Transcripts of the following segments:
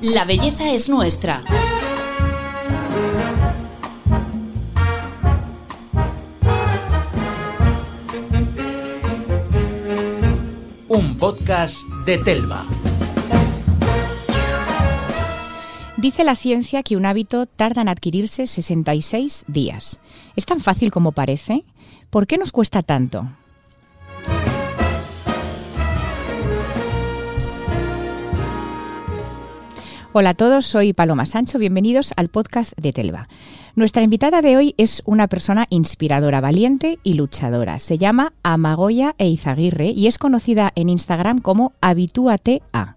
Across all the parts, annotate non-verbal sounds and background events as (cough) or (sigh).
La belleza es nuestra. Un podcast de Telva. Dice la ciencia que un hábito tarda en adquirirse 66 días. ¿Es tan fácil como parece? ¿Por qué nos cuesta tanto? Hola a todos, soy Paloma Sancho, bienvenidos al podcast de Telva. Nuestra invitada de hoy es una persona inspiradora, valiente y luchadora. Se llama Amagoya Eizaguirre y es conocida en Instagram como Habitúate a.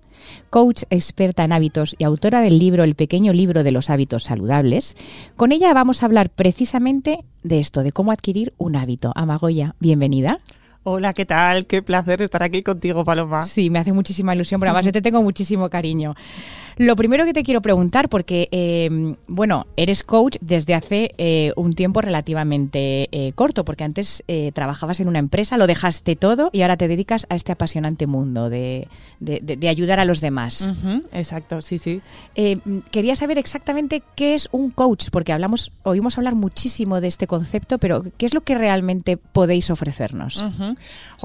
Coach experta en hábitos y autora del libro El pequeño libro de los hábitos saludables. Con ella vamos a hablar precisamente de esto, de cómo adquirir un hábito. Amagoya, bienvenida. Hola, ¿qué tal? Qué placer estar aquí contigo, Paloma. Sí, me hace muchísima ilusión, pero además (laughs) yo te tengo muchísimo cariño. Lo primero que te quiero preguntar, porque, eh, bueno, eres coach desde hace eh, un tiempo relativamente eh, corto, porque antes trabajabas en una empresa, lo dejaste todo y ahora te dedicas a este apasionante mundo de, ayudar a los demás. exacto, sí, sí. quería saber exactamente qué es un coach, porque hablamos, oímos hablar muchísimo de este concepto, pero ¿qué es lo que realmente podéis ofrecernos?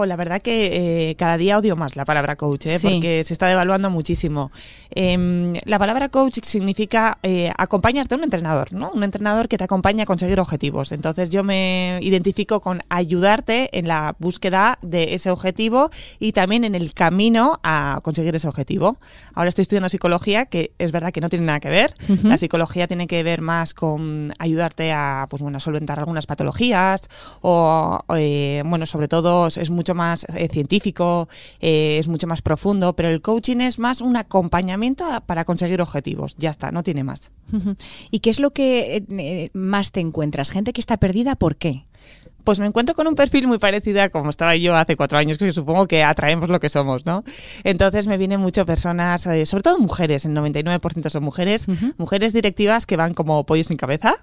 La verdad que cada día odio más la palabra coach, porque se está devaluando muchísimo. Em, la palabra coach significa eh, acompañarte a un entrenador, ¿no? Un entrenador que te acompaña a conseguir objetivos. Entonces yo me identifico con ayudarte en la búsqueda de ese objetivo y también en el camino a conseguir ese objetivo. Ahora estoy estudiando psicología, que es verdad que no tiene nada que ver. La psicología tiene que ver más con ayudarte a, pues bueno, solventar algunas patologías o, eh, bueno, sobre todo es mucho más eh, científico, es mucho más profundo, pero el coaching es más un acompañamiento para para conseguir objetivos. Ya está, no tiene más. (laughs) ¿Y qué es lo que eh, más te encuentras? ¿Gente que está perdida? ¿Por qué? Pues me encuentro con un perfil muy parecido a como estaba yo hace cuatro años, que supongo que atraemos lo que somos, ¿no? Entonces me vienen muchas personas, eh, sobre todo mujeres, el 99% son mujeres, mujeres directivas que van como pollos sin cabeza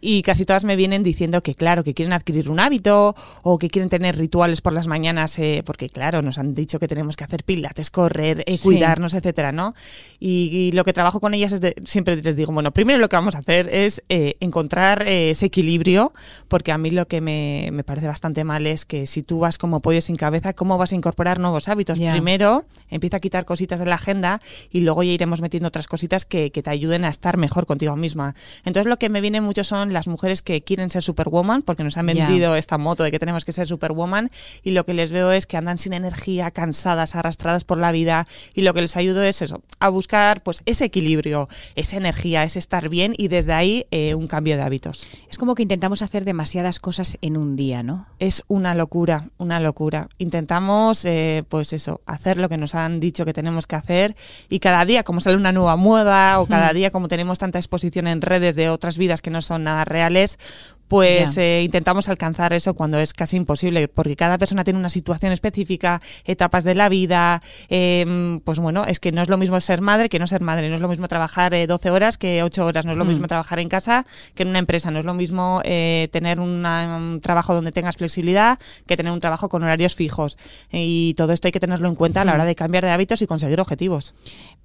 y casi todas me vienen diciendo que, claro, que quieren adquirir un hábito o que quieren tener rituales por las mañanas, eh, porque, claro, nos han dicho que tenemos que hacer pilates, correr, eh, cuidarnos, etcétera, ¿no? Y, lo que trabajo con ellas es de, siempre les digo, bueno, primero lo que vamos a hacer es encontrar ese equilibrio, porque a mí lo que me me, parece bastante mal es que si tú vas como pollo sin cabeza, ¿cómo vas a incorporar nuevos hábitos? Primero, empieza a quitar cositas de la agenda y luego ya iremos metiendo otras cositas que, te ayuden a estar mejor contigo misma. Entonces, lo que me viene mucho son las mujeres que quieren ser superwoman, porque nos han vendido esta moto de que tenemos que ser superwoman, y lo que les veo es que andan sin energía, cansadas, arrastradas por la vida, y lo que les ayudo es eso, a buscar pues ese equilibrio, esa energía, ese estar bien, y desde ahí eh, un cambio de hábitos. Es como que intentamos hacer demasiadas cosas en un día, ¿no? Es una locura, una locura. Intentamos, eh, pues eso, hacer lo que nos han dicho que tenemos que hacer y cada día, como sale una nueva moda o cada día, como tenemos tanta exposición en redes de otras vidas que no son nada reales, pues eh, intentamos alcanzar eso cuando es casi imposible, porque cada persona tiene una situación específica, etapas de la vida, em, pues bueno, es que no es lo mismo ser madre que no ser madre, no es lo mismo trabajar 12 eh, horas que 8 horas, no es lo mismo mm. trabajar en casa que en una empresa, no es lo mismo eh, tener un trabajo donde tengas flexibilidad que tener un trabajo con horarios fijos. Y todo esto hay que tenerlo en cuenta a la hora de cambiar de hábitos y conseguir objetivos.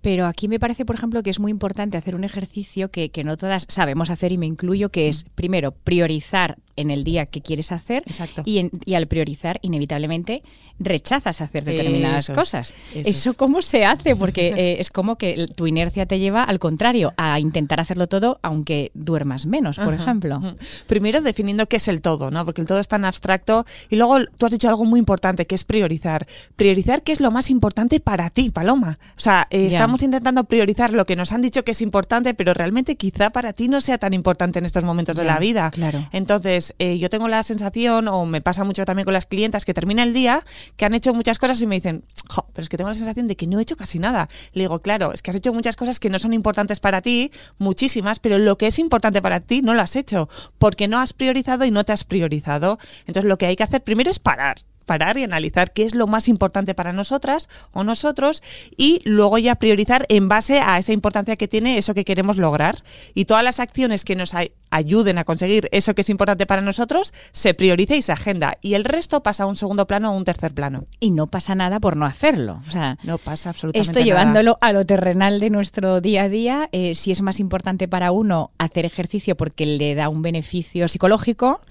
Pero aquí me parece, por ejemplo, que es muy importante hacer un ejercicio que, que no todas sabemos hacer y me incluyo, que es, primero, priorizar priorizar en el día que quieres hacer Y, y, al priorizar inevitablemente rechazas hacer determinadas cosas. Eso, cómo se hace? Porque eh, (laughs) es como que tu inercia te lleva al contrario, a intentar hacerlo todo aunque duermas menos, por ejemplo. Primero definiendo qué es el todo, ¿no? Porque el todo es tan abstracto y luego tú has dicho algo muy importante que es priorizar. Priorizar qué es lo más importante para ti, Paloma. O sea, eh, estamos intentando priorizar lo que nos han dicho que es importante, pero realmente quizá para ti no sea tan importante en estos momentos de la vida. Claro. Entonces, eh, yo tengo la sensación, o me pasa mucho también con las clientas, que termina el día, que han hecho muchas cosas y me dicen, pero es que tengo la sensación de que no he hecho casi nada. Le digo, claro, es que has hecho muchas cosas que no son importantes para ti, muchísimas, pero lo que es importante para ti no lo has hecho, porque no has priorizado y no te has priorizado. Entonces, lo que hay que hacer primero es parar parar y analizar qué es lo más importante para nosotras o nosotros y luego ya priorizar en base a esa importancia que tiene eso que queremos lograr. Y todas las acciones que nos ayuden a conseguir eso que es importante para nosotros se prioriza y se agenda. Y el resto pasa a un segundo plano o un tercer plano. Y no pasa nada por no hacerlo. O sea, no pasa absolutamente esto llevándolo a lo terrenal de nuestro día a día, eh, si es más importante para uno hacer ejercicio porque le da un beneficio psicológico,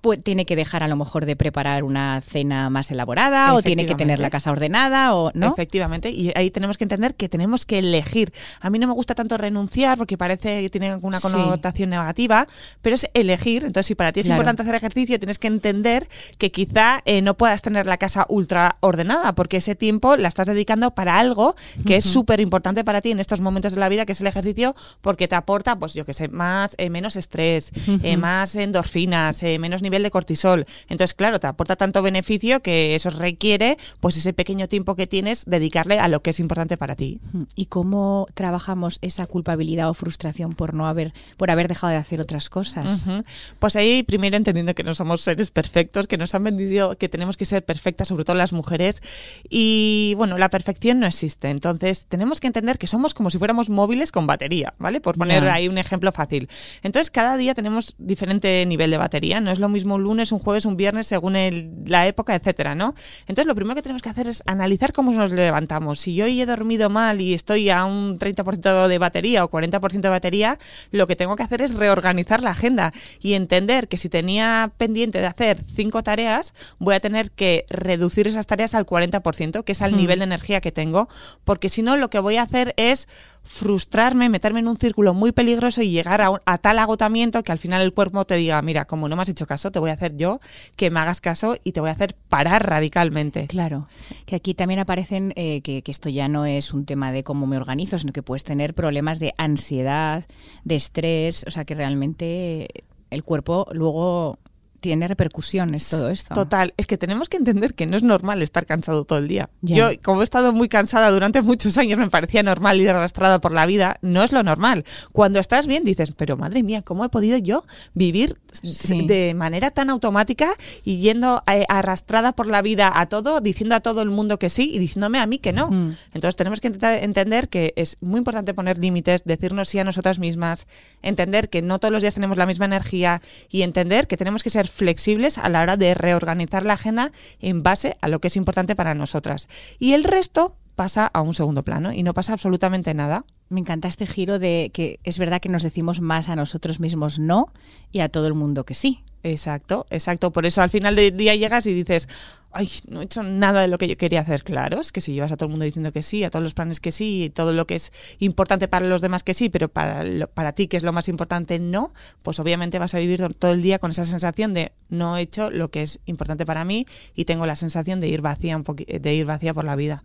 pues tiene que dejar a lo mejor de preparar una cena más elaborada o tiene que tener la casa ordenada o no. Efectivamente, y ahí tenemos que entender que tenemos que elegir. A mí no me gusta tanto renunciar porque parece que tiene una connotación negativa, pero es elegir. Entonces, si para ti es importante hacer ejercicio, tienes que entender que quizá eh, no puedas tener la casa ultra ordenada porque ese tiempo la estás dedicando para algo que es súper importante para ti en estos momentos de la vida, que es el ejercicio, porque te aporta, pues yo que sé, más eh, menos estrés, eh, más endorfinas, menos nivel de cortisol. Entonces, claro, te aporta tanto beneficio que eso requiere, pues ese pequeño tiempo que tienes, dedicarle a lo que es importante para ti. ¿Y cómo trabajamos esa culpabilidad o frustración por no haber, por haber dejado de hacer otras cosas? Pues ahí primero entendiendo que no somos seres perfectos, que nos han vendido que tenemos que ser perfectas, sobre todo las mujeres. Y bueno, la perfección no existe. Entonces, tenemos que entender que somos como si fuéramos móviles con batería, ¿vale? Por poner ahí un ejemplo fácil. Entonces, cada día tenemos diferente nivel de batería. No es lo mismo un lunes, un jueves, un viernes, según la época, etcétera, ¿no? Entonces, lo primero que tenemos que hacer es analizar cómo nos levantamos. Si yo hoy he dormido mal y estoy a un 30% de batería o 40% de batería, lo que tengo que hacer es reorganizar la agenda y entender que si tenía pendiente de hacer cinco tareas, voy a tener que reducir esas tareas al 40%, que es al hmm. nivel de energía que tengo, porque si no, lo que voy a hacer es frustrarme, meterme en un círculo muy peligroso y llegar a, tal agotamiento que al final el cuerpo te diga, mira, como no me has hecho caso, te voy a hacer yo que me hagas caso y te voy a hacer parar radicalmente. Claro, que aquí también aparecen eh, que, que, esto ya no es un tema de cómo me organizo, sino que puedes tener problemas de ansiedad, de estrés, o sea que realmente el cuerpo luego tiene repercusiones todo esto. Total, es que tenemos que entender que no es normal estar cansado todo el día. Yo, como he estado muy cansada durante muchos años, me parecía normal ir arrastrada por la vida. No es lo normal. Cuando estás bien dices, pero madre mía, ¿cómo he podido yo vivir de manera tan automática y yendo eh, arrastrada por la vida a todo, diciendo a todo el mundo que sí y diciéndome a mí que no? Entonces tenemos que entender que es muy importante poner límites, decirnos sí a nosotras mismas, entender que no todos los días tenemos la misma energía y entender que tenemos que ser flexibles a la hora de reorganizar la agenda en base a lo que es importante para nosotras. Y el resto pasa a un segundo plano y no pasa absolutamente nada. Me encanta este giro de que es verdad que nos decimos más a nosotros mismos no y a todo el mundo que sí. Exacto, exacto. Por eso al final del día llegas y dices, ay, no he hecho nada de lo que yo quería hacer. Claro, es que si llevas a todo el mundo diciendo que sí, a todos los planes que sí, todo lo que es importante para los demás que sí, pero para, para ti, que es lo más importante, no, pues obviamente vas a vivir todo el día con esa sensación de no he hecho lo que es importante para mí y tengo la sensación de ir vacía, un de ir vacía por la vida.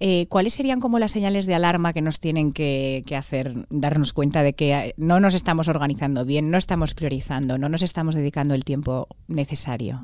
Eh, ¿Cuáles serían como las señales de alarma que nos tienen que, que hacer darnos cuenta de que eh, no nos estamos organizando bien, no estamos priorizando, no nos estamos dedicando el tiempo necesario?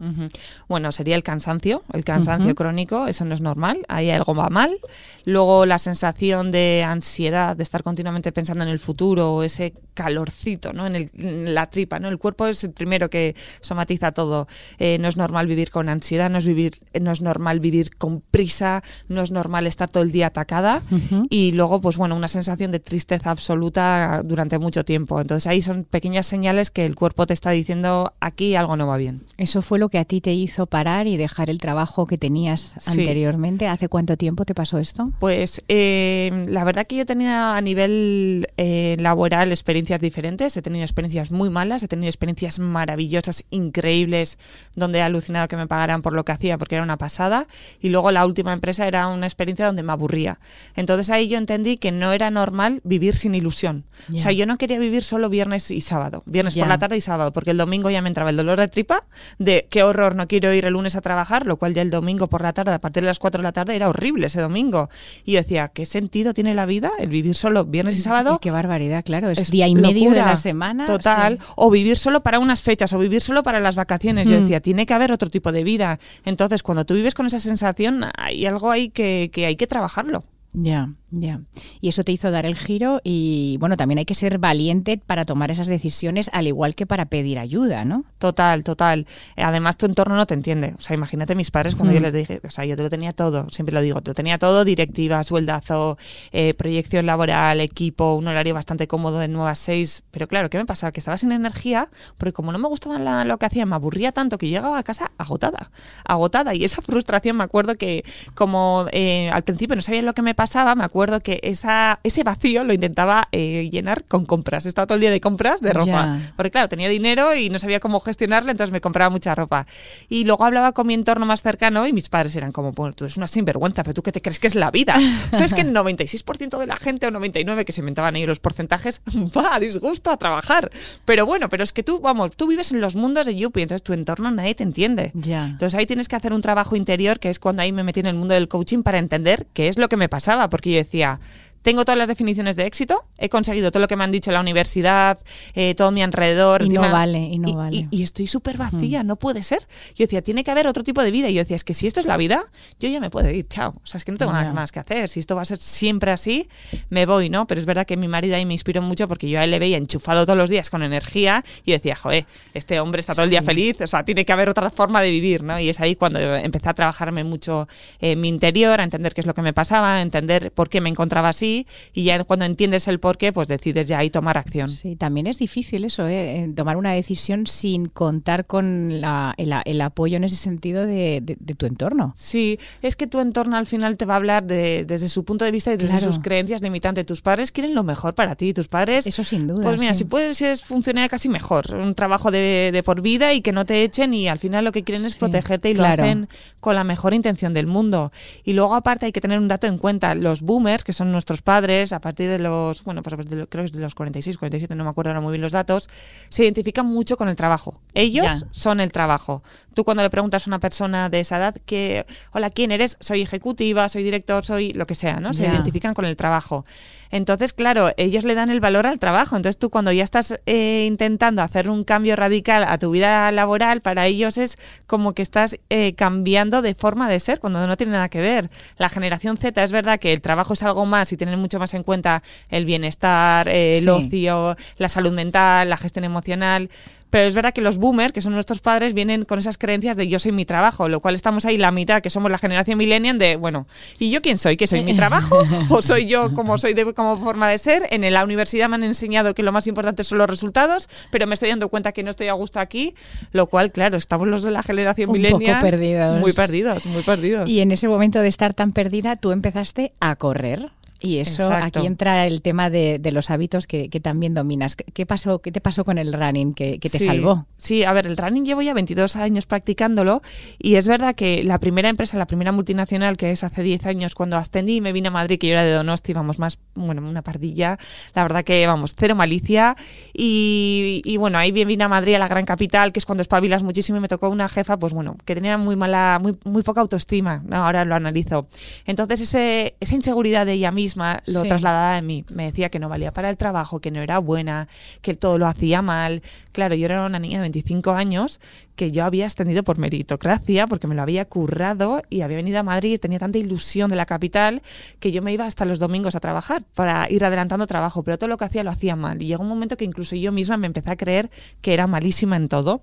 Bueno, sería el cansancio el cansancio crónico, eso no es normal, ahí algo va mal. Luego la sensación de ansiedad, de estar continuamente pensando en el futuro, ese calorcito ¿no? en, la tripa, ¿no? El cuerpo es el primero que somatiza todo. Eh, no es normal vivir con ansiedad, no es, vivir, no es normal vivir con prisa, no es normal estar todo el día atacada y luego, pues bueno, una sensación de tristeza absoluta durante mucho tiempo. Entonces ahí son pequeñas señales que el cuerpo te está diciendo aquí algo no va bien. Eso fue lo que a ti te hizo parar y dejar el trabajo que tenías anteriormente. ¿Hace cuánto tiempo te pasó esto? Pues eh, la verdad que yo tenía a nivel eh, laboral experiencias diferentes. He tenido experiencias muy malas, he tenido experiencias maravillosas, increíbles, donde he alucinado que me pagaran por lo que hacía porque era una pasada. Y luego la última empresa era una experiencia donde me aburría. Entonces ahí yo entendí que no era normal vivir sin ilusión. O sea, yo no quería vivir solo viernes y sábado, viernes por la tarde y sábado, porque el domingo ya me entraba el dolor de tripa de qué horror, no quiero ir el lunes a trabajar lo cual ya el domingo por la tarde, a partir de las 4 de la tarde, era horrible ese domingo. Y yo decía, ¿qué sentido tiene la vida el vivir solo viernes y sábado? qué barbaridad, claro, es, día y medio de la semana. Total, o vivir solo para unas fechas, o vivir solo para las vacaciones. Yo decía, tiene que haber otro tipo de vida. Entonces, cuando tú vives con esa sensación, hay algo ahí que, que hay que trabajarlo. Ya. Ya. Y eso te hizo dar el giro y bueno, también hay que ser valiente para tomar esas decisiones al igual que para pedir ayuda, ¿no? Total, total. Además tu entorno no te entiende. O sea, imagínate mis padres cuando yo Mm. les dije, o sea, yo te lo tenía todo, siempre lo digo, te lo tenía todo, directiva, sueldazo, eh, proyección laboral, equipo, un horario bastante cómodo de 9 a 6. Pero claro, ¿qué me pasaba? Que estaba sin energía porque como no me gustaba la- lo que hacía, me aburría tanto que llegaba a casa agotada, agotada. Y esa frustración me acuerdo que como eh, al principio no sabía lo que me pasaba, me acuerdo que esa, ese vacío lo intentaba eh, llenar con compras. Estaba todo el día de compras de ropa. Ya. Porque claro, tenía dinero y no sabía cómo gestionarlo, entonces me compraba mucha ropa. Y luego hablaba con mi entorno más cercano y mis padres eran como, bueno, tú eres una sinvergüenza, pero tú qué te crees que es la vida. (laughs) o sea, es que el 96% de la gente o 99% que se inventaban ahí los porcentajes (laughs) va a disgusto a trabajar. Pero bueno, pero es que tú, vamos, tú vives en los mundos de Yuppie, entonces tu entorno nadie te entiende. Ya. Entonces ahí tienes que hacer un trabajo interior, que es cuando ahí me metí en el mundo del coaching para entender qué es lo que me pasaba, porque yo decía, tengo todas las definiciones de éxito, he conseguido todo lo que me han dicho la universidad, eh, todo mi alrededor. Y no vale, y no vale. Mm. y estoy súper vacía, no puede ser. Yo decía, tiene que haber otro tipo de vida. Y yo decía, es que si esto es la vida, yo ya me puedo ir, chao. O sea, es que no tengo nada más que hacer. Si esto va a ser siempre así, me voy, ¿no? Pero es verdad que mi marido ahí me inspiró mucho porque yo a él le veía enchufado todos los días con energía y decía, joder, este hombre está todo el día feliz, o sea, tiene que haber otra forma de vivir, ¿no? Y es ahí cuando empecé a trabajarme mucho en mi interior, a entender qué es lo que me pasaba, a entender por qué me encontraba así y ya cuando entiendes el por qué, pues decides ya ahí tomar acción. Sí, también es difícil eso, ¿eh? Eh, tomar una decisión sin contar con la- el, el apoyo en ese sentido de, de- de tu entorno. Sí, es que tu entorno al final te va a hablar de- desde su punto de vista y desde Claro. sus creencias limitantes. Tus padres quieren lo mejor para ti. Tus padres, Eso sin duda. pues mira, sí. si puedes es funcionar casi mejor. Un trabajo de, de por vida y que no te echen y al final lo que quieren es Sí, protegerte y claro. lo hacen con la mejor intención del mundo. Y luego aparte hay que tener un dato en cuenta. Los boomers, que son nuestros padres, a partir de los, bueno, pues de creo que es de los 46, 47, no me acuerdo ahora muy bien los datos, se identifican mucho con el trabajo. Ellos Ya. son el trabajo. Tú cuando le preguntas a una persona de esa edad que, hola, ¿quién eres? Soy ejecutiva, soy director, soy lo que sea, ¿no? Se Ya. identifican con el trabajo. Entonces, claro, ellos le dan el valor al trabajo. Entonces tú cuando ya estás eh, intentando hacer un cambio radical a tu vida laboral, para ellos es como que estás eh, cambiando de forma de ser, cuando no tiene nada que ver. La generación Z es verdad que el trabajo es algo más y tienen mucho más en cuenta el bienestar, eh, el Sí. ocio, la salud mental, la gestión emocional. Pero es verdad que los boomers, que son nuestros padres, vienen con esas creencias de yo soy mi trabajo, lo cual estamos ahí la mitad, que somos la generación millennial, de, bueno, ¿y yo quién soy? ¿Que soy mi (laughs) trabajo? ¿O soy yo como soy de, como forma de ser? En la universidad me han enseñado que lo más importante son los resultados, pero me estoy dando cuenta que no estoy a gusto aquí, lo cual, claro, estamos los de la generación Un poco millennial perdidos. Muy perdidos, muy perdidos. Y en ese momento de estar tan perdida, tú empezaste a correr. Y eso, Exacto. aquí entra el tema de, de los hábitos que, que también dominas. ¿Qué pasó, ¿Qué te pasó con el running que, que te Sí, salvó? Sí, a ver, el running llevo ya 22 años practicándolo y es verdad que la primera empresa, la primera multinacional que es hace 10 años cuando ascendí y me vine a Madrid, que yo era de Donosti, vamos, más, bueno, una pardilla, la verdad que, vamos, cero malicia y, y bueno, ahí bien vine a Madrid, a la gran capital, que es cuando espabilas muchísimo y me tocó una jefa, pues bueno, que tenía muy mala, muy, muy poca autoestima, ahora lo analizo. Entonces ese, esa inseguridad de ella misma lo Sí. trasladaba en mí, me decía que no valía para el trabajo, que no era buena, que todo lo hacía mal. Claro, yo era una niña de 25 años que yo había ascendido por meritocracia, porque me lo había currado y había venido a Madrid, tenía tanta ilusión de la capital que yo me iba hasta los domingos a trabajar para ir adelantando trabajo, pero todo lo que hacía lo hacía mal. Y llegó un momento que incluso yo misma me empecé a creer que era malísima en todo.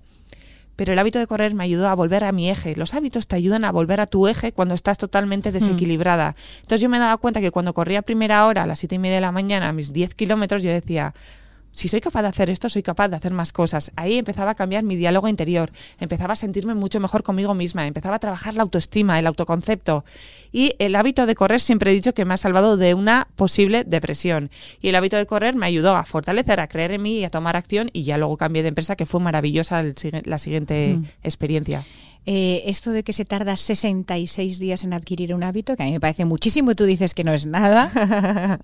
Pero el hábito de correr me ayudó a volver a mi eje. Los hábitos te ayudan a volver a tu eje cuando estás totalmente desequilibrada. Entonces yo me daba cuenta que cuando corría a primera hora, a las siete y media de la mañana, a mis 10 kilómetros, yo decía, si soy capaz de hacer esto, soy capaz de hacer más cosas. Ahí empezaba a cambiar mi diálogo interior, empezaba a sentirme mucho mejor conmigo misma, empezaba a trabajar la autoestima, el autoconcepto. Y el hábito de correr siempre he dicho que me ha salvado de una posible depresión. Y el hábito de correr me ayudó a fortalecer, a creer en mí y a tomar acción. Y ya luego cambié de empresa, que fue maravillosa el la siguiente Mm. experiencia. Eh, esto de que se tarda 66 días en adquirir un hábito, que a mí me parece muchísimo, y tú dices que no es nada. (laughs)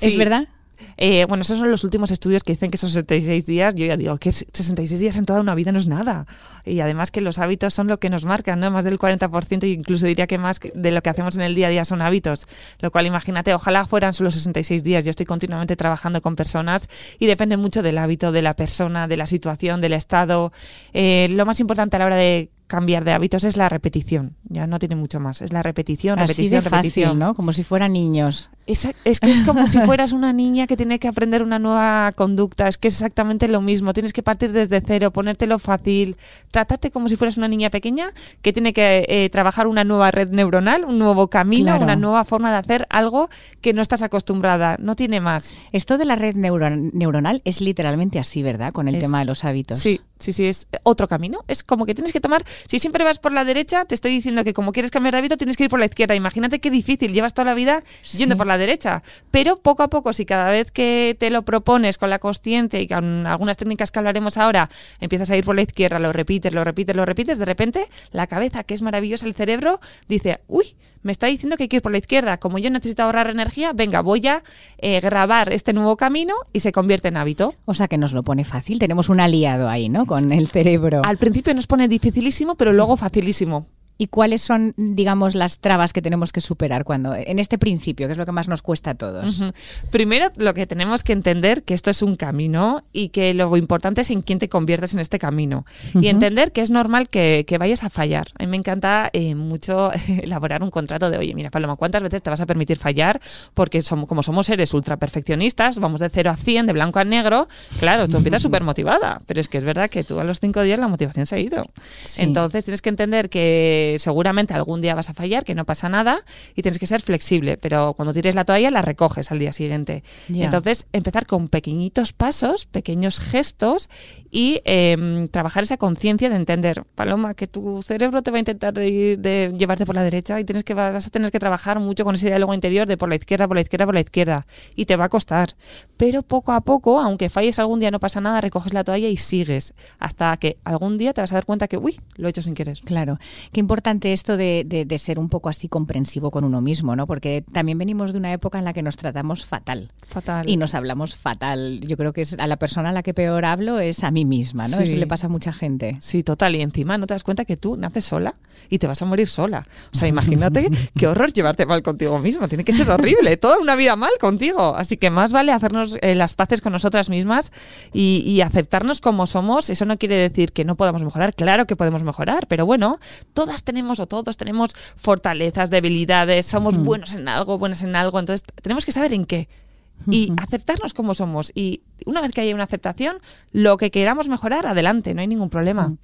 ¿Es verdad? Eh, bueno, esos son los últimos estudios que dicen que son 66 días. Yo ya digo que es- 66 días en toda una vida no es nada. Y además que los hábitos son lo que nos marcan, ¿no? Más del 40%, e incluso diría que más de lo que hacemos en el día a día son hábitos. Lo cual, imagínate, ojalá fueran solo 66 días. Yo estoy continuamente trabajando con personas y depende mucho del hábito, de la persona, de la situación, del estado. Eh, lo más importante a la hora de cambiar de hábitos es la repetición. Ya no tiene mucho más. Es la repetición, Así repetición, de repetición. fácil, ¿no? Como si fueran niños. Es, es, que es como si (laughs) fueras una niña que tiene que aprender una nueva conducta. Es que es exactamente lo mismo. Tienes que partir desde cero, ponértelo fácil. Trátate como si fueras una niña pequeña que tiene que eh, trabajar una nueva red neuronal, un nuevo camino, una nueva forma de hacer algo que no estás acostumbrada. No tiene más. Esto de la red neuronal es literalmente así, ¿verdad? Con el tema de los hábitos. Sí, sí, sí, es otro camino. Es como que tienes que tomar. Si siempre vas por la derecha, te estoy diciendo que como quieres cambiar de hábito, tienes que ir por la izquierda. Imagínate qué difícil. Llevas toda la vida yendo por la derecha. Pero poco a poco, si cada vez que te lo propones con la consciente y con algunas técnicas que hablaremos ahora, empiezas a ir por la izquierda, lo repites, lo repites, lo repites, de repente la cabeza, que es maravillosa, el cerebro, dice, uy, me está diciendo que hay que ir por la izquierda. Como yo necesito ahorrar energía, venga, voy a eh, grabar este nuevo camino y se convierte en hábito. O sea que nos lo pone fácil. Tenemos un aliado ahí, ¿no? Con el cerebro. Al principio nos pone dificilísimo, pero luego facilísimo y cuáles son, digamos, las trabas que tenemos que superar cuando en este principio, que es lo que más nos cuesta a todos. Primero, lo que tenemos que entender que esto es un camino y que lo importante es en quién te conviertes en este camino y entender que es normal que, vayas a fallar. A mí me encanta eh, mucho (laughs) elaborar un contrato de, oye, mira, Paloma, ¿cuántas veces te vas a permitir fallar? Porque somos, como somos seres ultra perfeccionistas, vamos de 0 a 100, de blanco a negro, claro, tú empiezas súper motivada, pero es que es verdad que tú a los cinco días la motivación se ha ido. Entonces tienes que entender que seguramente algún día vas a fallar, que no pasa nada y tienes que ser flexible, pero cuando tires la toalla la recoges al día siguiente. Entonces, empezar con pequeñitos pasos, pequeños gestos y em, trabajar esa conciencia de entender, Paloma, que tu cerebro te va a intentar de, llevarte por la derecha y tienes que vas a tener que trabajar mucho con ese diálogo interior de por la izquierda, por la izquierda, por la izquierda y te va a costar. Pero poco a poco, aunque falles algún día no pasa nada, recoges la toalla y sigues hasta que algún día te vas a dar cuenta que, uy, lo he hecho sin querer. Claro. Qué importante importante esto de, ser un poco así comprensivo con uno mismo, ¿no? Porque también venimos de una época en la que nos tratamos fatal. Fatal. Y nos hablamos fatal. Yo creo que es a la persona a la que peor hablo es a mí misma, ¿no? Eso le pasa a mucha gente. Sí, total. Y encima no te das cuenta que tú naces sola y te vas a morir sola. O sea, imagínate (laughs) qué horror llevarte mal contigo mismo. Tiene que ser horrible. Toda una vida mal contigo. Así que más vale hacernos eh, las paces con nosotras mismas y, y aceptarnos como somos. Eso no quiere decir que no podamos mejorar. Claro que podemos mejorar, pero bueno, todas tenemos o todos tenemos fortalezas, debilidades, somos buenos en algo, buenas en algo, entonces tenemos que saber en qué y aceptarnos como somos. Y una vez que haya una aceptación, lo que queramos mejorar, adelante, no hay ningún problema.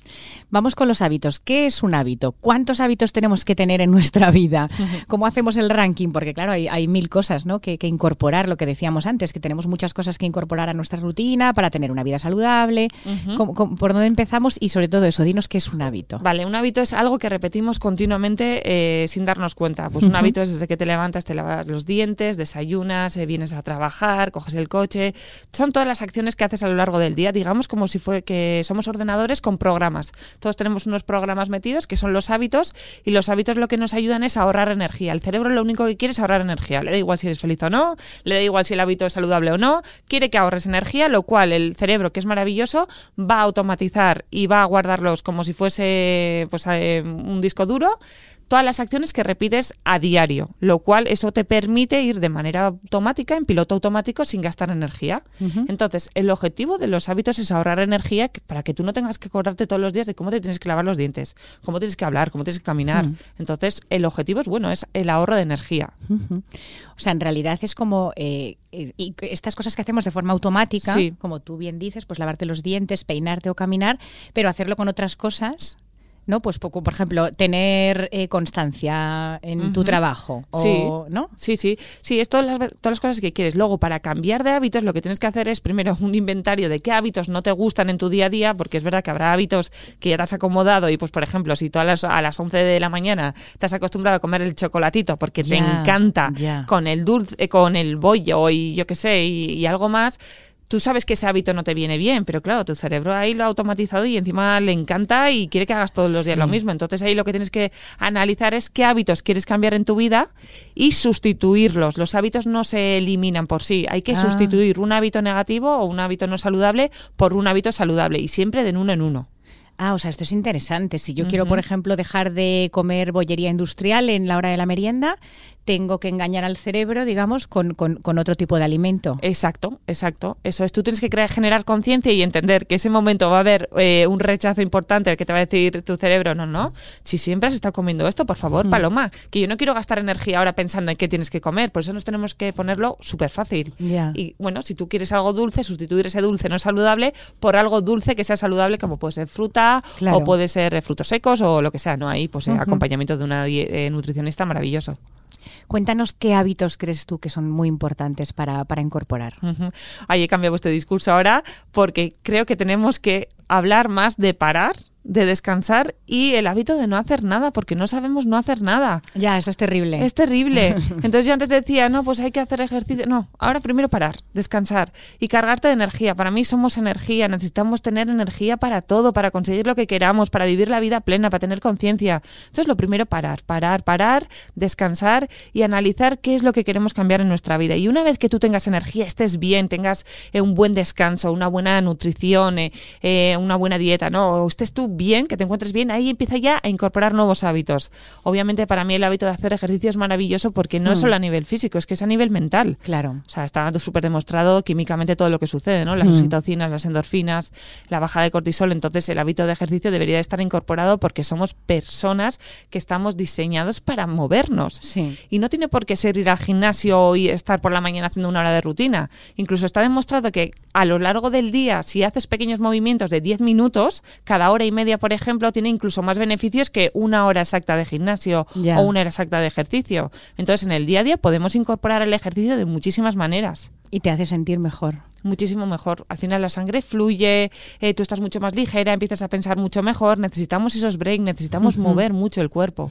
Vamos con los hábitos. ¿Qué es un hábito? ¿Cuántos hábitos tenemos que tener en nuestra vida? (laughs) ¿Cómo hacemos el ranking? Porque claro, hay, mil cosas ¿no? que, incorporar, lo que decíamos antes, que tenemos muchas cosas que incorporar a nuestra rutina para tener una vida saludable. por dónde empezamos? Y sobre todo eso, dinos qué es un hábito. Vale, un hábito es algo que repetimos continuamente eh, sin darnos cuenta. Pues un hábito es desde que te levantas, te lavas los dientes, desayunas, eh, vienes a trabajar, coges el coche. Son todas las acciones que haces a lo largo del día, digamos como si fue que somos ordenadores con programas. Todos tenemos unos programas metidos que son los hábitos y los hábitos lo que nos ayudan es a ahorrar energía. El cerebro lo único que quiere es ahorrar energía. Le da igual si eres feliz o no, le da igual si el hábito es saludable o no, quiere que ahorres energía, lo cual el cerebro, que es maravilloso, va a automatizar y va a guardarlos como si fuese pues, eh, un disco duro todas las acciones que repites a diario, lo cual eso te permite ir de manera automática, en piloto automático, sin gastar energía. Entonces, el objetivo de los hábitos es ahorrar energía para que tú no tengas que acordarte todos los días de cómo te tienes que lavar los dientes, cómo tienes que hablar, cómo tienes que caminar. Entonces, el objetivo es bueno, es el ahorro de energía. O sea, en realidad es como eh, eh, estas cosas que hacemos de forma automática, como tú bien dices, pues lavarte los dientes, peinarte o caminar, pero hacerlo con otras cosas ¿no? Pues poco, por ejemplo, tener eh, constancia en tu trabajo. sí. ¿no? sí, sí, sí, es todas las, todas las cosas que quieres. Luego, para cambiar de hábitos, lo que tienes que hacer es primero un inventario de qué hábitos no te gustan en tu día a día, porque es verdad que habrá hábitos que ya te has acomodado y, pues, por ejemplo, si tú a las, a las 11 de la mañana te has acostumbrado a comer el chocolatito porque te encanta con el dulce, con el bollo y yo qué sé, y algo más, tú sabes que ese hábito no te viene bien, pero claro, tu cerebro ahí lo ha automatizado y encima le encanta y quiere que hagas todos los días lo mismo. Entonces ahí lo que tienes que analizar es qué hábitos quieres cambiar en tu vida y sustituirlos. Los hábitos no se eliminan por sí, hay que ah. sustituir un hábito negativo o un hábito no saludable por un hábito saludable y siempre de uno en uno. Ah, o sea, esto es interesante. Si yo quiero, por ejemplo, dejar de comer bollería industrial en la hora de la merienda, tengo que engañar al cerebro, digamos, con, con, con otro tipo de alimento. Exacto, exacto. Eso es, tú tienes que crear, generar conciencia y entender que ese momento va a haber eh, un rechazo importante al que te va a decir tu cerebro, no, no, si siempre has estado comiendo esto, por favor, Mm. Paloma, que yo no quiero gastar energía ahora pensando en qué tienes que comer, por eso nos tenemos que ponerlo súper fácil. Y bueno, si tú quieres algo dulce, sustituir ese dulce no saludable por algo dulce que sea saludable, como puede ser fruta Claro. o puede ser eh, frutos secos o lo que sea, ¿no? Ahí, pues eh, acompañamiento de una eh, nutricionista maravilloso. Cuéntanos qué hábitos crees tú que son muy importantes para, para incorporar. Ujú. Ahí he cambiado este discurso ahora porque creo que tenemos que hablar más de parar, de descansar y el hábito de no hacer nada porque no sabemos no hacer nada. Ya, eso es terrible. Es terrible. (laughs) Entonces yo antes decía, no, pues hay que hacer ejercicio. No, ahora primero parar, descansar y cargarte de energía. Para mí somos energía, necesitamos tener energía para todo, para conseguir lo que queramos, para vivir la vida plena, para tener conciencia. Entonces lo primero parar, parar, parar, descansar y analizar qué es lo que queremos cambiar en nuestra vida. Y una vez que tú tengas energía, estés bien, tengas eh, un buen descanso, una buena nutrición, eh, eh, una buena dieta, ¿no? O estés tú bien, que te encuentres bien, ahí empieza ya a incorporar nuevos hábitos. Obviamente para mí el hábito de hacer ejercicio es maravilloso porque no es Mm. solo a nivel físico, es que es a nivel mental. Claro. O sea, está súper demostrado químicamente todo lo que sucede, ¿no? Las Mm. oxitocinas, las endorfinas, la bajada de cortisol. Entonces, el hábito de ejercicio debería estar incorporado porque somos personas que estamos diseñados para movernos. Sí. Y no tiene por qué ser ir al gimnasio y estar por la mañana haciendo una hora de rutina. Incluso está demostrado que a lo largo del día, si haces pequeños movimientos de 10 minutos, cada hora y media, por ejemplo, tiene incluso más beneficios que una hora exacta de gimnasio o una hora exacta de ejercicio. Entonces, en el día a día podemos incorporar el ejercicio de muchísimas maneras Y te hace sentir mejor. Muchísimo mejor. Al final la sangre fluye, eh, tú estás mucho más ligera, empiezas a pensar mucho mejor. Necesitamos esos breaks, necesitamos mover mucho el cuerpo.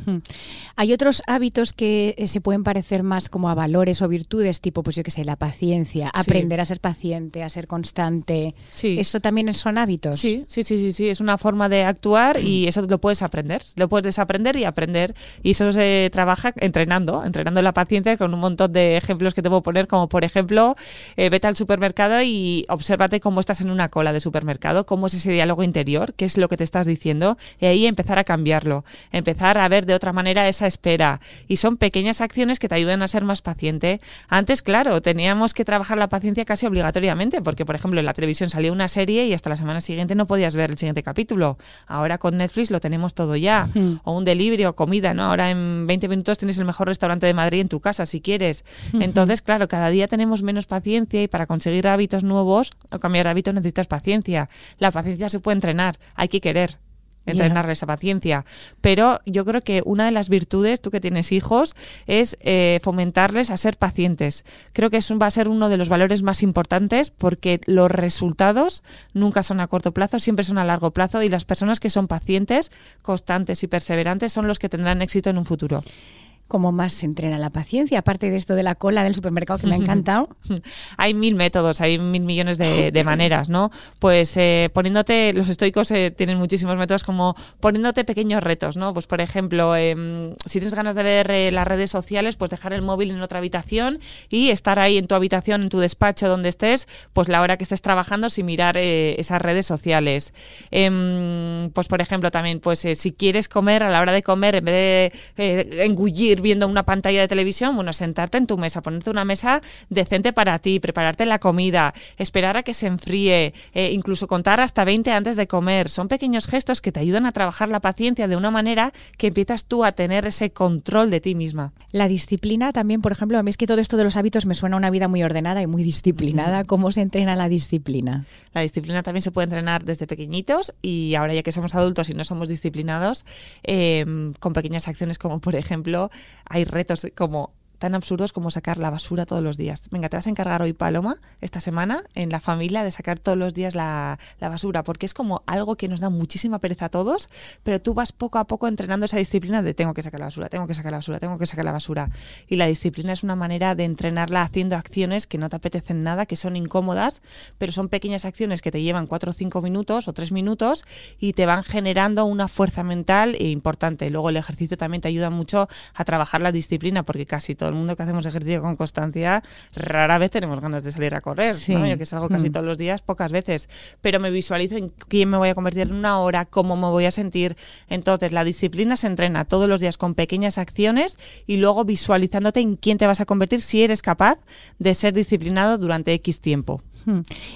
Hay otros hábitos que eh, se pueden parecer más como a valores o virtudes, tipo, pues yo qué sé, la paciencia, aprender a ser paciente, a ser constante. Sí. ¿Eso también son hábitos? Sí, sí, sí, sí, sí, es una forma de actuar y eso lo puedes aprender, lo puedes desaprender y aprender y eso se trabaja entrenando, entrenando la paciencia con un montón de ejemplos que te puedo poner, como por ejemplo, eh, vete al supermercado y obsérvate cómo estás en una cola de supermercado, cómo es ese diálogo interior, qué es lo que te estás diciendo y ahí empezar a cambiarlo, empezar a ver de otra manera esa espera y son pequeñas acciones que te ayudan a ser más paciente. Antes, claro, teníamos que trabajar la paciencia casi obligatoriamente porque, por ejemplo, en la televisión salía una serie y hasta la semana siguiente no podías ver el siguiente capítulo. Ahora con Netflix lo tenemos todo ya. Mm. O un delivery o comida, ¿no? Ahora en 20 minutos tienes el mejor restaurante de Madrid en tu casa si quieres. Entonces, claro, cada día tenemos menos paciencia y para conseguir hábitos nuevos o cambiar hábitos necesitas paciencia. La paciencia se puede entrenar, hay que querer entrenarle esa paciencia. Pero yo creo que una de las virtudes, tú que tienes hijos, es eh, fomentarles a ser pacientes. Creo que eso va a ser uno de los valores más importantes porque los resultados nunca son a corto plazo, siempre son a largo plazo y las personas que son pacientes, constantes y perseverantes son los que tendrán éxito en un futuro. ¿Cómo más se entrena la paciencia? Aparte de esto de la cola del supermercado que me ha encantado. (laughs) hay mil métodos, hay mil millones de, de (laughs) maneras, ¿no? Pues eh, poniéndote, los estoicos eh, tienen muchísimos métodos como poniéndote pequeños retos, ¿no? Pues por ejemplo, eh, si tienes ganas de ver eh, las redes sociales, pues dejar el móvil en otra habitación y estar ahí en tu habitación, en tu despacho, donde estés, pues la hora que estés trabajando sin mirar esas redes sociales. Em, pues por ejemplo también, pues si quieres comer a la hora de comer, en vez de eh, viendo una pantalla de televisión, bueno, sentarte en tu mesa, ponerte una mesa decente para ti, prepararte la comida, esperar a que se enfríe, eh, incluso contar hasta 20 antes de comer. Son pequeños gestos que te ayudan a trabajar la paciencia de una manera que empiezas tú a tener ese control de ti misma. La disciplina también, por ejemplo, a mí es que todo esto de los hábitos me suena a una vida muy ordenada y muy disciplinada. ¿Cómo se entrena la disciplina? La disciplina también se puede entrenar desde pequeñitos y ahora ya que somos adultos y no somos disciplinados, eh, con pequeñas acciones como por ejemplo hay retos como tan absurdos como sacar la basura todos los días. Venga, te vas a encargar hoy, Paloma, esta semana, en la familia, de sacar todos los días la, la, basura, porque es como algo que nos da muchísima pereza a todos, pero tú vas poco a poco entrenando esa disciplina de tengo que sacar la basura, tengo que sacar la basura, tengo que sacar la basura. Y la disciplina es una manera de entrenarla haciendo acciones que no te apetecen nada, que son incómodas, pero son pequeñas acciones que te llevan cuatro o cinco minutos o tres minutos y te van generando una fuerza mental importante. Luego el ejercicio también te ayuda mucho a trabajar la disciplina, porque casi todo el mundo que hacemos ejercicio con constancia, rara vez tenemos ganas de salir a correr. ¿no? Yo que salgo casi mm. todos los días, pocas veces. Pero me visualizo en quién me voy a convertir en una hora, cómo me voy a sentir. Entonces, la disciplina se entrena todos los días con pequeñas acciones y luego visualizándote en quién te vas a convertir si eres capaz de ser disciplinado durante X tiempo.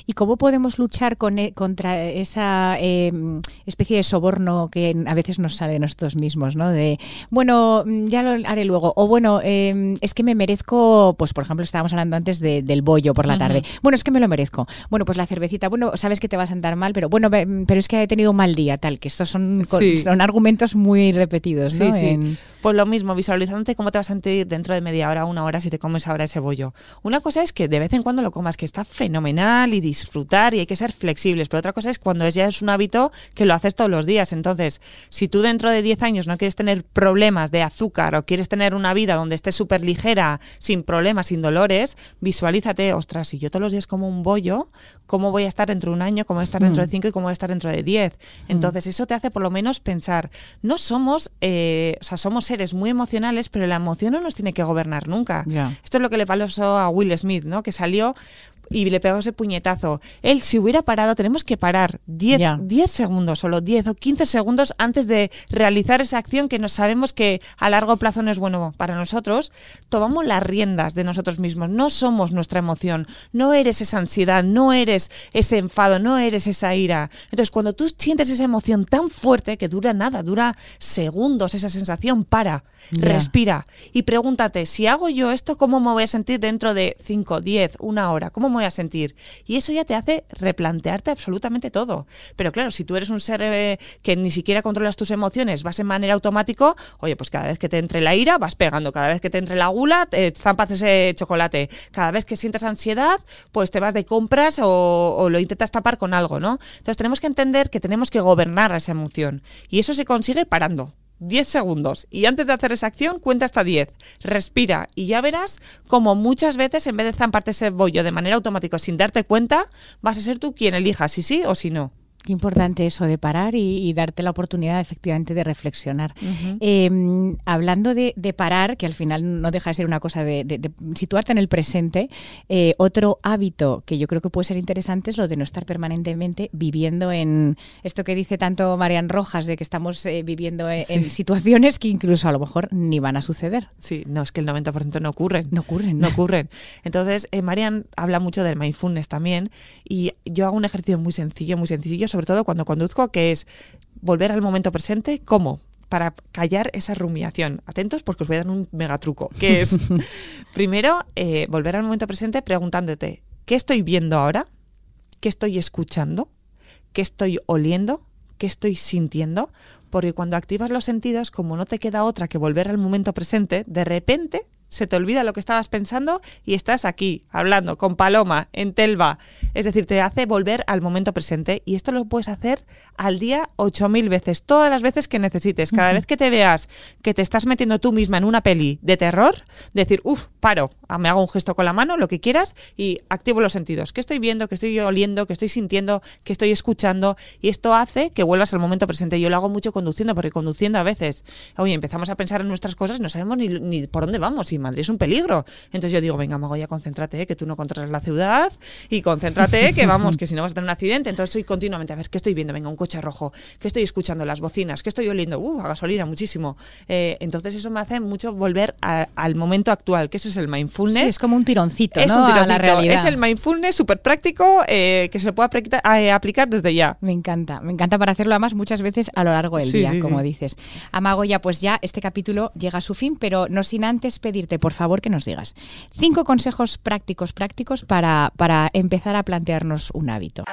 ¿Y cómo podemos luchar con, e, contra esa em, especie de soborno que a veces nos sale de nosotros mismos, ¿no? De, bueno, ya lo haré luego. O bueno, em, es que me merezco, pues por ejemplo, estábamos hablando antes del bollo por la tarde. Bueno, es que me lo merezco. Bueno, pues la cervecita, bueno, sabes que te va a sentar mal, pero bueno, pero es que he tenido un mal día, tal, que estos son, son argumentos muy repetidos, ¿no? Sí, Pues lo mismo, visualizándote cómo te vas a sentir dentro de media hora, una hora, si te comes ahora ese bollo. Una cosa es que de vez en cuando lo comas, que está fenomenal y disfrutar y hay que ser flexibles. Pero otra cosa es cuando ya es un hábito que lo haces todos los días. Entonces, si tú dentro de 10 años no quieres tener problemas de azúcar o quieres tener una vida donde estés súper ligera, sin problemas, sin dolores, visualízate, ostras, si yo todos los días como un bollo, ¿cómo voy a estar dentro de un año? ¿Cómo voy a estar dentro de 5 mm. y cómo voy a estar dentro de 10? Mm. Entonces, eso te hace por lo menos pensar, no somos, eh, o sea, somos seres muy emocionales, pero la emoción no nos tiene que gobernar nunca. Esto es lo que le pasó a Will Smith, ¿no? Que salió y le pegó ese puñetazo. Él, si hubiera parado, tenemos que parar 10, 10 segundos, solo 10 o 15 segundos antes de realizar esa acción que nos sabemos que a largo plazo no es bueno para nosotros. Tomamos las riendas de nosotros mismos. No somos nuestra emoción. No eres esa ansiedad, no eres ese enfado, no eres esa ira. Entonces, cuando tú sientes esa emoción tan fuerte que dura nada, dura segundos, esa sensación, para, respira y pregúntate, si hago yo esto, ¿cómo me voy a sentir dentro de 5, 10, una hora? ¿Cómo voy a sentir? Y eso ya te hace replantearte absolutamente todo. Pero claro, si tú eres un ser eh, que ni siquiera controlas tus emociones, vas en manera automático, oye, pues cada vez que te entre la ira, vas pegando, cada vez que te entre la gula, te zampas ese chocolate, cada vez que sientas ansiedad, pues te vas de compras o, o lo intentas tapar con algo, ¿no? Entonces tenemos que entender que tenemos que gobernar a esa emoción. Y eso se consigue parando. 10 segundos y antes de hacer esa acción cuenta hasta 10. Respira y ya verás como muchas veces en vez de zamparte ese bollo de manera automática sin darte cuenta, vas a ser tú quien elija si sí o si no. Qué importante eso de parar y, darte la oportunidad efectivamente de reflexionar. Em, hablando de, parar, que al final no deja de ser una cosa de, situarte en el presente, eh, otro hábito que yo creo que puede ser interesante es lo de no estar permanentemente viviendo en esto que dice tanto Marian Rojas, de que estamos eh, viviendo en, situaciones que incluso a lo mejor ni van a suceder. Sí, no, es que el 90% no ocurren. No ocurren. No ocurren. Entonces, eh, Marian habla mucho del mindfulness también y yo hago un ejercicio muy sencillo, muy sencillo sobre todo cuando conduzco, que es volver al momento presente. ¿Cómo? Para callar esa rumiación. Atentos porque os voy a dar un megatruco, que es, (laughs) primero, eh, volver al momento presente preguntándote, ¿qué estoy viendo ahora? ¿Qué estoy escuchando? ¿Qué estoy oliendo? ¿Qué estoy sintiendo? Porque cuando activas los sentidos, como no te queda otra que volver al momento presente, de repente se te olvida lo que estabas pensando y estás aquí hablando con Paloma en Telva. Es decir, te hace volver al momento presente y esto lo puedes hacer al día 8000 veces, todas las veces que necesites. Cada vez que te veas que te estás metiendo tú misma en una peli de terror, decir, uff, paro, ah, me hago un gesto con la mano, lo que quieras y activo los sentidos. ¿Qué estoy viendo? ¿Qué estoy oliendo? ¿Qué estoy sintiendo? ¿Qué estoy escuchando? Y esto hace que vuelvas al momento presente. Yo lo hago mucho conduciendo, porque conduciendo a veces, oye, empezamos a pensar en nuestras cosas y no sabemos ni, ni por dónde vamos Madrid es un peligro. Entonces yo digo, venga, Magoya, concéntrate, que tú no controlas la ciudad y concéntrate, que (laughs) vamos, que si no vas a tener un accidente. Entonces estoy continuamente, a ver, ¿qué estoy viendo? Venga, un coche rojo, ¿qué estoy escuchando? Las bocinas, ¿qué estoy oliendo? Uh, a gasolina, muchísimo. Eh, entonces eso me hace mucho volver al momento actual, que eso es el mindfulness. es como un tironcito, es un tironcito, la realidad. Es el mindfulness súper práctico eh, que se puede eh, aplicar desde ya. Me encanta, me encanta para hacerlo además muchas veces a lo largo del día, como dices. Amagoya, pues ya este capítulo llega a su fin, pero no sin antes pedirte, por favor, que nos digas cinco consejos prácticos, prácticos para, para empezar a plantearnos un hábito.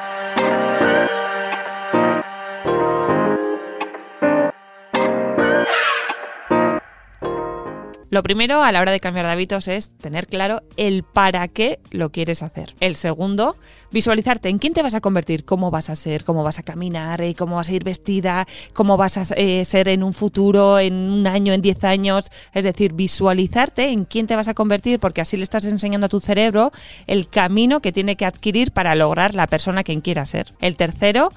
Lo primero a la hora de cambiar de hábitos es tener claro el para qué lo quieres hacer. El segundo, visualizarte en quién te vas a convertir, cómo vas a ser, cómo vas a caminar, eh, cómo vas a ir vestida, cómo vas a eh, ser en un futuro, en un año, en diez años. Es decir, visualizarte en quién te vas a convertir porque así le estás enseñando a tu cerebro el camino que tiene que adquirir para lograr la persona que quiera ser. El tercero,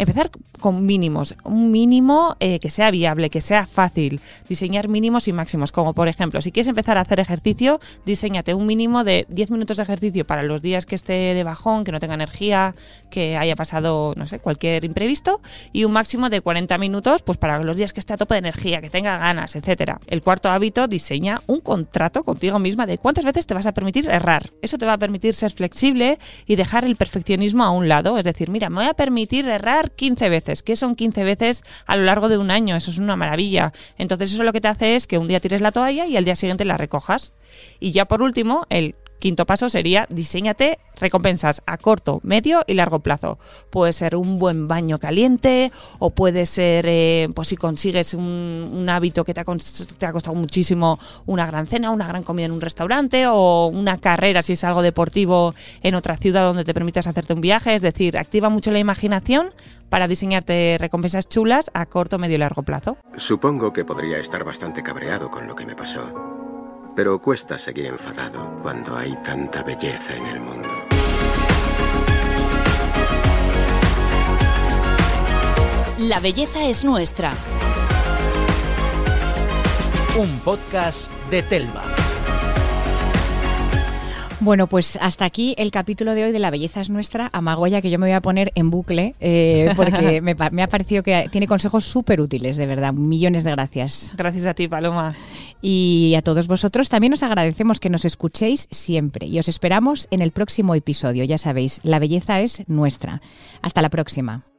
empezar con mínimos, un mínimo eh, que sea viable, que sea fácil, diseñar mínimos y máximos, como por ejemplo, si quieres empezar a hacer ejercicio, diseñate un mínimo de 10 minutos de ejercicio para los días que esté de bajón, que no tenga energía, que haya pasado, no sé, cualquier imprevisto, y un máximo de 40 minutos pues para los días que esté a tope de energía, que tenga ganas, etcétera. El cuarto hábito diseña un contrato contigo misma de cuántas veces te vas a permitir errar. Eso te va a permitir ser flexible y dejar el perfeccionismo a un lado, es decir, mira, me voy a permitir errar 15 veces. ¿Qué son 15 veces a lo largo de un año? Eso es una maravilla. Entonces eso lo que te hace es que un día tires la toalla y al día siguiente la recojas. Y ya por último, el Quinto paso sería diseñate recompensas a corto, medio y largo plazo. Puede ser un buen baño caliente o puede ser, eh, pues si consigues un, hábito que te ha, te ha, costado muchísimo, una gran cena, una gran comida en un restaurante o una carrera si es algo deportivo en otra ciudad donde te permitas hacerte un viaje. Es decir, activa mucho la imaginación para diseñarte recompensas chulas a corto, medio y largo plazo. Supongo que podría estar bastante cabreado con lo que me pasó pero cuesta seguir enfadado cuando hay tanta belleza en el mundo. La belleza es nuestra. Un podcast de Telva. Bueno, pues hasta aquí el capítulo de hoy de La belleza es nuestra, Amagoya, que yo me voy a poner en bucle, eh, porque (laughs) me, me, ha parecido que tiene consejos súper útiles, de verdad. Millones de gracias. Gracias a ti, Paloma. Y a todos vosotros también os agradecemos que nos escuchéis siempre y os esperamos en el próximo episodio. Ya sabéis, la belleza es nuestra. Hasta la próxima.